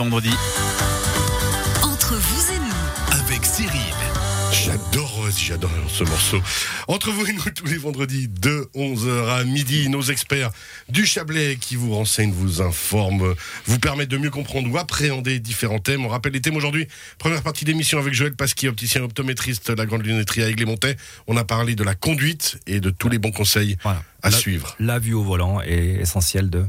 Vendredi. Entre vous et nous, Avec Cyril. J'adore, euh, j'adore ce morceau. Entre vous et nous, tous les vendredis, de 11h à midi, nos experts du Chablais qui vous renseignent, vous informent, vous permettent de mieux comprendre ou appréhender différents thèmes. On rappelle les thèmes aujourd'hui. Première partie d'émission avec Joël Pasquier, opticien optométriste, la grande lunetterie à Aigles-et-Montais. On a parlé de la conduite et de tous les bons conseils Voilà. à La- suivre. La vue au volant est essentielle de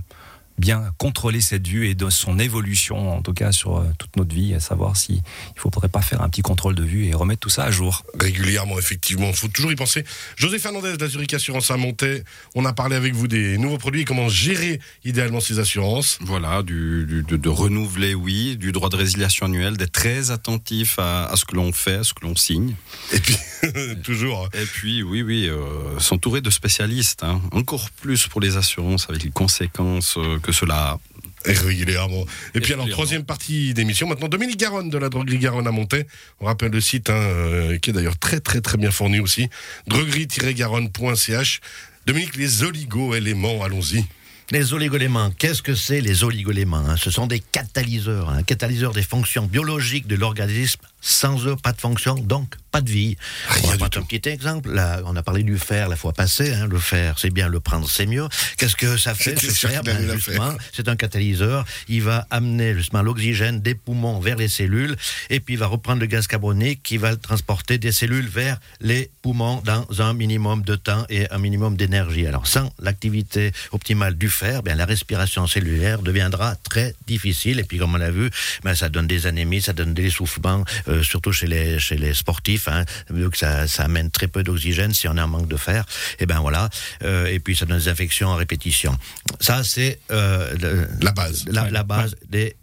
bien contrôler cette vue et de son évolution, en tout cas sur euh, toute notre vie, à savoir si il faudrait pas faire un petit contrôle de vue et remettre tout ça à jour. Régulièrement, effectivement. Il faut toujours y penser. José Fernandez de la Zurich Assurance à Montais. On a parlé avec vous des nouveaux produits et comment gérer idéalement ces assurances. Voilà, du, du- de, de renouveler, oui, du droit de résiliation annuel, d'être très attentif à, à ce que l'on fait, à ce que l'on signe. Et puis, toujours. Et puis, oui, oui, euh, s'entourer de spécialistes, hein. encore plus pour les assurances, avec les conséquences euh, que cela. Et régulièrement. Et puis alors, troisième partie d'émission, maintenant Dominique Garonne de la droguerie Garonne à Montais. On rappelle le site, hein, euh, qui est d'ailleurs très très très bien fourni aussi. droguerie-garonne.ch. Dominique, les oligo-éléments, allons-y. Les oligoléments, qu'est-ce que c'est les oligoléments hein? Ce sont des catalyseurs, hein, catalyseurs des fonctions biologiques de l'organisme. Sans eux, pas de fonction, donc pas de vie. Rien on va prendre un petit exemple. Là, on a parlé du fer la fois passée. hein, le fer, c'est bien, le prendre, c'est mieux. Qu'est-ce que ça fait? Ce fer Ben, Justement, c'est un catalyseur. Il va amener justement l'oxygène des poumons vers les cellules et puis il va reprendre le gaz carbonique qui va le transporter des cellules vers les poumons dans un minimum de temps et un minimum d'énergie. Alors sans l'activité optimale du fer, bien la respiration cellulaire deviendra très difficile et puis comme on l'a vu, ben, ça donne des anémies, ça donne des essoufflements, euh, surtout chez les chez les sportifs, hein, vu que ça, ça amène très peu d'oxygène si on a un manque de fer. Et ben voilà, Euh, et puis ça donne des infections en répétition. Ça c'est euh, La base. la, la base des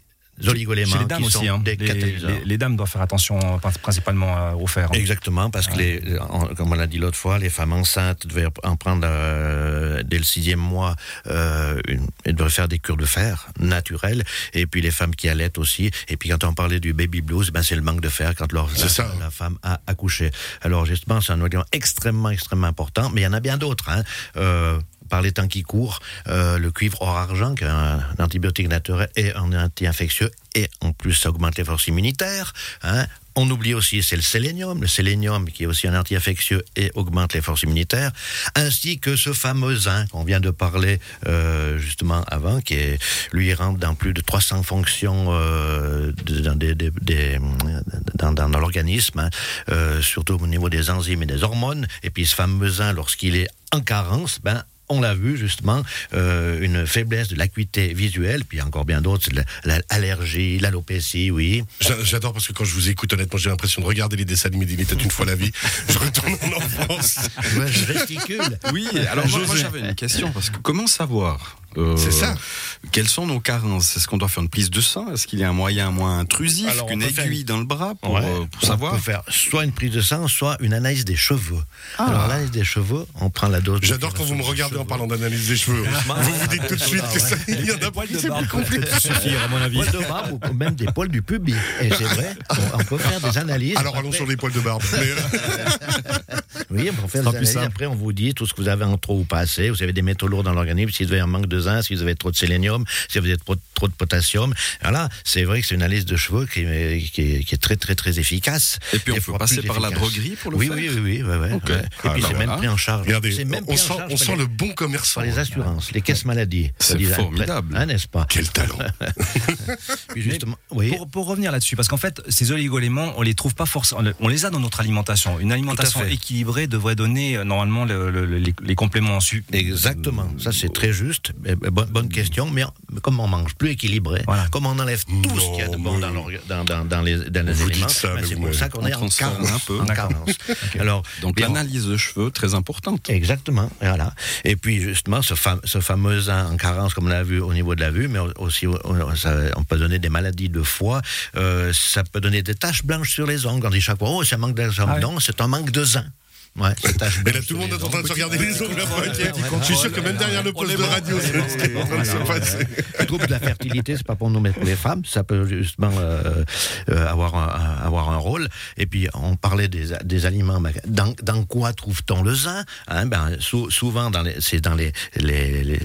oligoléments Chez les dames qui aussi, sont hein. des les, catalyseurs. les- les dames doivent faire attention euh, prin- principalement euh, au fer. hein. Exactement, parce que, les, en- comme on l'a dit l'autre fois, les femmes enceintes devaient en prendre euh, dès le sixième mois, euh, une, elles devaient faire des cures de fer naturelles, et puis les femmes qui allaitent aussi. Et puis quand on parlait du baby blues, ben c'est le manque de fer quand leur, la, ça. la femme a accouché. Alors justement, c'est un organe extrêmement, extrêmement important, mais il y en a bien d'autres. Hein. Euh, par les temps qui courent, euh, le cuivre hors argent, qui est un, antibiotique naturel et un anti-infectieux, et en plus ça augmente les forces immunitaires. Hein. On oublie aussi, c'est le sélénium, le sélénium qui est aussi un anti-infectieux et augmente les forces immunitaires, ainsi que ce fameux zinc qu'on vient de parler euh, justement avant, qui lui rentre dans plus de 300 fonctions euh, dans, l'organisme, hein, surtout au niveau des enzymes et des hormones. Et puis ce fameux zinc, lorsqu'il est en carence, ben on l'a vu justement, euh, une faiblesse de l'acuité visuelle, puis encore bien d'autres, l'allergie, l'alopécie, oui. J'a- J'adore parce que quand je vous écoute, honnêtement, j'ai l'impression de regarder les dessins animés d'Il était une fois la vie. Je retourne en enfance. Je gesticule. Oui, alors moi, j'avais une question, parce que comment savoir euh, C'est ça. Quelles sont nos carences? Est-ce qu'on doit faire une prise de sang? Est-ce qu'il y a un moyen moins intrusif qu'une faire aiguille dans le bras pour, Ouais. euh, pour On savoir? peut faire soit une prise de sang, soit une analyse des cheveux. Alors l'analyse des cheveux, on prend la dose. J'adore quand vous me regardez en parlant d'analyse des cheveux. Vous vous dites tout de suite que ça, il y en a pas qui c'est plus compliqué. suffire, à mon avis. Poils de barbe ou même des poils du pubis. Et c'est vrai, on, on peut faire des analyses. Alors allons sur les poils de barbe. Euh, Oui, peut faire des analyses. Après, on vous dit tout ce que vous avez en trop ou pas assez. Vous avez des métaux lourds dans l'organisme. Si vous avez un manque de zinc, si vous avez trop de sélénium, si vous avez trop, trop de potassium. Voilà, c'est vrai que c'est une analyse de cheveux qui est, qui est, qui est très, très, très efficace. Et puis on Des peut passer par la droguerie pour le oui, faire Oui, oui, oui. ouais, ouais, Ok. ouais. Et Ah, puis c'est voilà. même pris en charge. regardez, même on sent, charge on par sent les- le bon commerçant. par les assurances, les caisses maladies. C'est soi-disant. formidable. Hein, n'est-ce pas? Quel talent. Puis justement, oui. Pour, pour revenir là-dessus, parce qu'en fait, ces oligoéléments, on les trouve pas forcément. On les a dans notre alimentation. Une alimentation fait. Devrait donner euh, normalement le- le- le- les, les compléments en su. Exactement, ça c'est très juste. Bonne, bonne question, mais comme on mange plus équilibré, Voilà. comme on enlève tout ce qu'il y a de bon mais- dans, l'orga- dans, dans, dans les, dans les éléments, ça, ben, c'est pour ça qu'on on est en carence. un peu. en. Alors, Donc l'analyse de cheveux, très importante. Exactement, voilà. Et puis justement, ce, fam- ce fameux en carence, comme on l'a vu au niveau de la vue, mais aussi on, ça- on peut donner des maladies de foie, euh, ça peut donner des taches blanches sur les ongles. On dit chaque fois, oh, c'est un manque de. Ah oui. Non, c'est un manque de zinc. Ouais, Et là, tout le monde est en train de se regarder les inquiet. Je suis sûr que même derrière le poste de radio, c'est ce qui est en train de se passer. Le trouble de la fertilité, c'est pas pour nous, mais pour les femmes. Ça peut justement euh, euh, avoir, un, avoir un rôle. Et puis, on parlait des, des aliments. Dans, dans quoi trouve-t-on le zinc hein, ben, sou- Souvent, dans les- c'est dans les, les, les-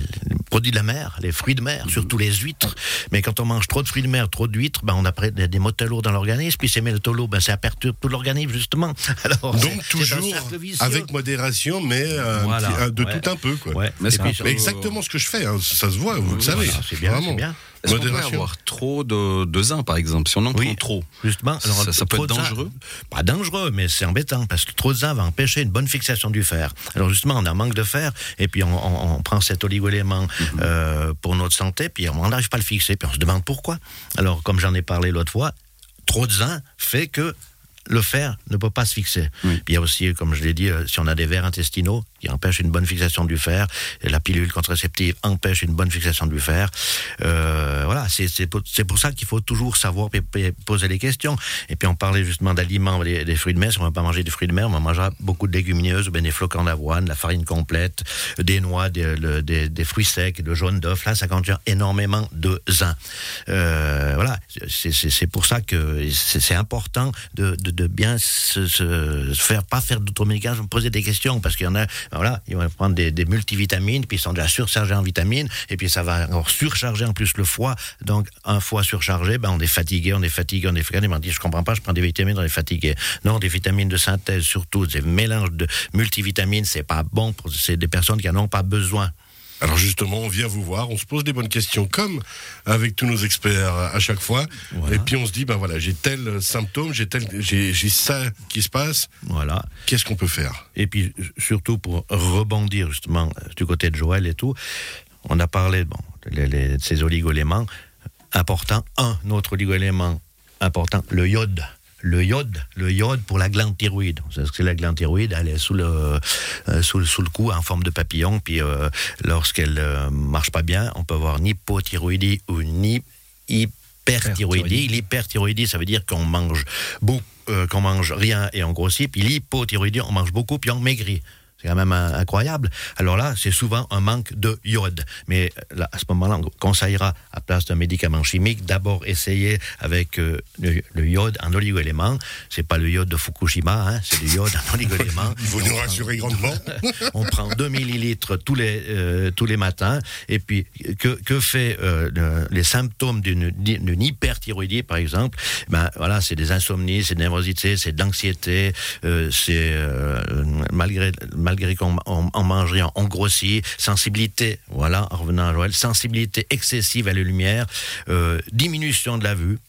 produits de la mer, les fruits de mer, surtout les huîtres. Mais quand on mange trop de fruits de mer, trop d'huîtres, ben on a des des métaux dans l'organisme. Puis ces métaux lourds, ben ça perturbe tout l'organisme justement. Alors, Donc toujours avec modération, mais euh, Voilà, petit- de ouais. tout un peu. Quoi. Ouais. Mais puis, Exactement ce que je fais, hein, ça se voit, vous le savez. Voilà, c'est bien, Vraiment. c'est bien. Est-ce qu'on peut avoir trop de, de zinc, par exemple Si on en Oui. prend trop, Justement, alors, ça, ça peut être dangereux Pas dangereux, mais c'est embêtant parce que trop de zinc va empêcher une bonne fixation du fer. Alors justement, on a un manque de fer et puis on, on- on prend cet oligo-élément Mhm. euh, pour notre santé, puis on n'arrive pas à le fixer, puis on se demande pourquoi. Alors, comme j'en ai parlé l'autre fois, trop de zinc fait que le fer ne peut pas se fixer. Oui. Puis il y a aussi, comme je l'ai dit, euh, si on a des vers intestinaux qui empêchent une bonne fixation du fer, et la pilule contraceptive empêche une bonne fixation du fer. Euh, voilà, c'est c'est pour, c'est pour ça qu'il faut toujours savoir poser les questions. Et puis on parlait justement d'aliments, des, des fruits de mer. Si on ne va pas manger des fruits de mer, on mangera beaucoup de légumineuses, ben des flocons d'avoine, la farine complète, des noix, des, le- des, des fruits secs, le jaune d'œuf. Là, ça contient énormément de zinc. Euh, voilà, c'est- c'est c'est pour ça que c'est c'est important de, de, de bien se, faire, pas faire d'automédication, poser des questions, parce qu'il y en a, voilà, ils vont prendre des, multivitamines, puis ils sont déjà surchargés en vitamines, et puis ça va encore surcharger en plus le foie. Donc, un foie surchargé, ben, on est fatigué, on est fatigué, on est fatigué. On dit, je comprends pas, je prends des vitamines, on est fatigué. Non, des vitamines de synthèse, surtout, des mélanges de multivitamines, c'est pas bon pour, des personnes qui en ont pas besoin. Alors justement, on vient vous voir, on se pose des bonnes questions, comme avec tous nos experts à chaque fois. Voilà. Et puis on se dit, ben voilà, j'ai tel symptôme, j'ai tel, j'ai j'ai ça qui se passe. Voilà. Qu'est-ce qu'on peut faire? Et puis surtout pour rebondir justement du côté de Joël et tout, on a parlé bon, les- les- de ces oligoéléments importants. Un autre oligoélément important, le iode. Le iode, le iode pour la glande thyroïde. C'est la glande thyroïde Elle est sous le, euh, sous, le- sous le cou en forme de papillon. Puis euh, lorsqu'elle euh, marche pas bien, on peut avoir une hypothyroïdie ou une hy- hyperthyroïdie. L'hyperthyroïdie, ça veut dire qu'on mange beaucoup, euh, qu'on mange rien et on grossit. Puis l'hypothyroïdie, on mange beaucoup puis on maigrit. C'est quand même euh, incroyable. Alors là, c'est souvent un manque de iode. Mais euh, là, à ce moment-là, on conseillera, à place d'un médicament chimique, d'abord essayer avec euh, le, le iode en oligoélément. C'est pas le iode de Fukushima, hein, c'est du iode en oligoélément. Vous nous rassurez grandement. on prend 2 millilitres tous les, euh, tous les matins. Et puis, que, que fait euh, le- les symptômes d'une hyperthyroïdie, par exemple? Ben, voilà, C'est des insomnies, c'est de nervosité, c'est de l'anxiété, c'est euh, malgré, malgré qu'on on, on on grossit, sensibilité, voilà, en revenant à Joël, sensibilité excessive à la lumière, euh, diminution de la vue.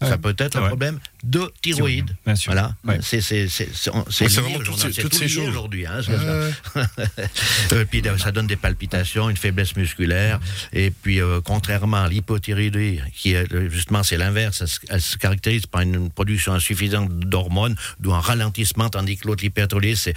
Ça Ouais. peut être un problème de thyroïde. Bien sûr. Voilà, Ouais. c'est lié vraiment aujourd'hui, toutes ces- choses. aujourd'hui. Hein, Euh, ça. Euh, puis euh, ça donne des palpitations, une faiblesse musculaire. Et puis, euh, contrairement à l'hypothyroïdie, qui est euh, justement c'est l'inverse, elle, se- caractérise par une production insuffisante d'hormones, d'où un ralentissement, tandis que l'autre l'hyperthyroïdie,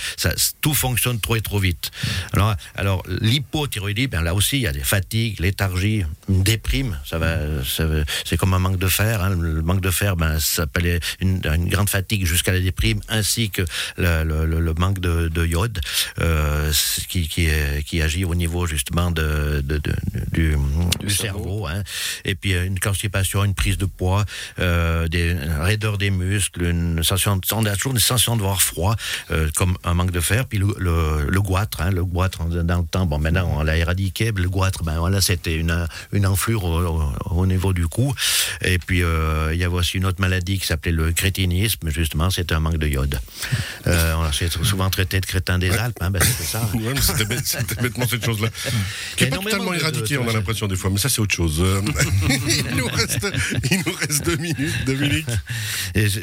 tout fonctionne trop et trop vite. Alors, alors l'hypothyroïdie, ben là aussi, il y a des fatigues, léthargie, une déprime. Ça va, ça va- c'est comme un manque de fer. hein. Le manque de fer, ben ça s'appelle une, une grande fatigue jusqu'à la déprime, ainsi que le, le- le- le manque de, de iode, euh, qui, qui, agit au niveau justement de, de- de- du, du cerveau. hein. Et puis une constipation, une prise de poids, euh, des une raideur des muscles, une sensation, on a toujours une sensation de voir froid, euh, comme un manque de fer. Puis le, le, le goitre, hein, le goitre dans le temps, bon maintenant on l'a éradiqué, le goitre, ben voilà, c'était une, une enflure au, au- au niveau du cou. Et puis il y avait aussi une autre maladie qui s'appelait le crétinisme, justement, c'était un manque de iode. Euh, on s'est souvent traité de crétin des Alpes, hein, ben c'était ça. Ouais, c'était bête- bêtement cette chose-là. Qui n'est pas totalement éradiquée, on a l'impression des fois, mais ça c'est autre chose. Il, nous reste, il nous reste deux minutes, Dominique.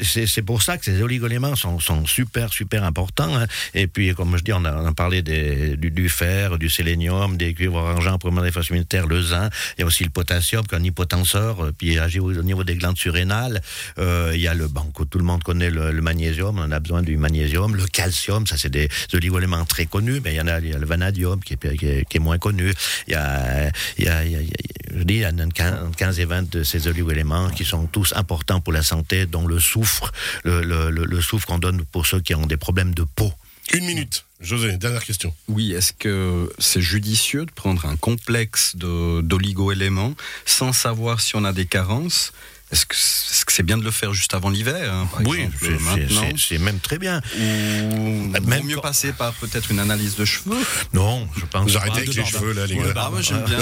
C'est c'est pour ça que ces oligoéléments sont, sont super, super importants. hein. Et puis, comme je dis, on a, on a parlé des- du, du fer, du sélénium, des cuivres argent pour la défense immunitaire, le zinc. Il y a aussi le potassium, qui est un hypotenseur, euh, puis il agit au, au niveau des glandes surrénales. Euh, il y a le, tout le monde connaît le, le magnésium, on a besoin du magnésium. Le calcium, ça c'est des oligoéléments très connus, mais il y en a, il y a le vanadium qui est, qui est, qui est moins connu. Il y a, il y a, il y a- il y a- je dis, il y a une quin- entre 15 et 20 de ces oligoéléments qui sont tous importants pour la santé, dont le soufre, le, le, le, le soufre qu'on donne pour ceux qui ont des problèmes de peau. Une minute. José, dernière question. Oui, est-ce que c'est judicieux de prendre un complexe d'oligo-éléments sans savoir si on a des carences Est-ce que c'est bien de le faire juste avant l'hiver hein, Oui, c'est- même très bien. Ou Même vaut mieux quand- passer par peut-être une analyse de cheveux Non, je pense Vous arrêtez avec De les barbe. cheveux là, les Ouais, gars. Ah, moi j'aime bien.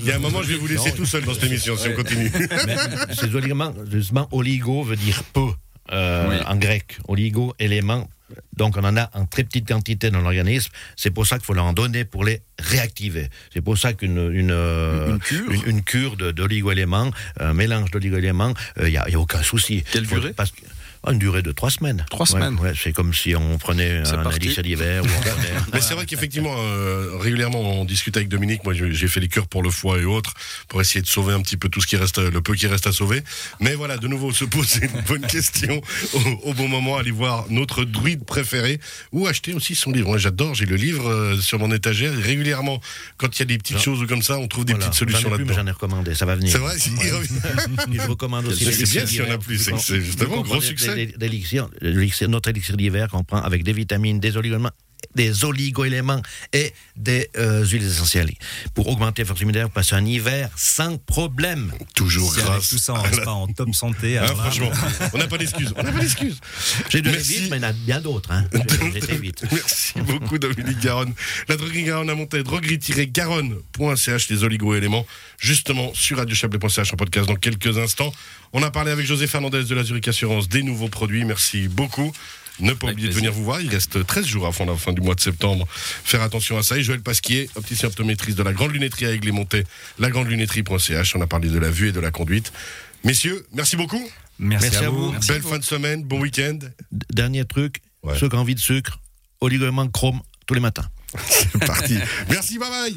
Il y a un moment, je vais vous laisser tout seul dans cette émission si on continue. Mais ces justement, oligo veut dire peu euh, Oui. en grec. Oligo, élément. Donc on en a en très petite quantité dans l'organisme. C'est pour ça qu'il faut leur en donner pour les réactiver. C'est pour ça qu'une une, euh, Une cure une, une cure d'oligo-éléments, un mélange d'oligo-éléments, il n'y a, aucun souci. Quelle durée? parce que- Une durée de trois semaines. Trois Ouais, semaines. ouais, c'est comme si on prenait un parti. élixir d'hiver ou on prenait Mais c'est vrai qu'effectivement, euh, régulièrement, on discute avec Dominique. Moi, j'ai fait les cures pour le foie et autres pour essayer de sauver un petit peu tout ce qui reste, le peu qui reste à sauver. Mais voilà, de nouveau, se poser une bonne question au, au bon moment. Aller voir notre druide préféré ou acheter aussi son livre. Moi, j'adore. J'ai le livre euh, sur mon étagère. Régulièrement, quand il y a des petites choses comme ça, on trouve des Voilà. petites solutions J'en ai plus, mais là-dedans. j'en ai recommandé, ça va venir. C'est vrai, si- il je recommande aussi c'est bien s'il y en a plus, c'est justement gros succès. Notre élixir d'hiver qu'on prend avec des vitamines, des oligo-éléments, des oligo-éléments et des euh, huiles essentielles pour augmenter la force immunitaire, passer un hiver sans problème. Toujours Si avec grâce. tout ça, on reste pas en top santé. Hein, là, franchement, on n'a pas d'excuses. On n'a pas d'excuses. J'ai Merci. vite, mais il y en a bien d'autres. Hein. Vite. Merci beaucoup Dominique Garonne. La droguerie Garonne à monter droguerie-garonne.ch les oligo-éléments justement sur radiochablais.ch en podcast dans quelques instants. On a parlé avec José Fernandez de la Zurich Assurance des nouveaux produits. Merci beaucoup. Ne pas Avec oublier de venir vous voir. Il reste 13 jours avant la fin du mois de septembre. Faire attention à ça. Et Joël Pasquier, opticien optométriste de la Grande Lunetterie à Aigles-les-Montées, lagrandelunetterie.ch. On a parlé de la vue et de la conduite. Messieurs, merci beaucoup. Merci, Merci à à vous. vous. Belle fin de semaine. Bon week-end. Dernier truc, Ouais. ceux qui ont envie de sucre, oligo-éléments chrome tous les matins. C'est parti. merci. Bye bye.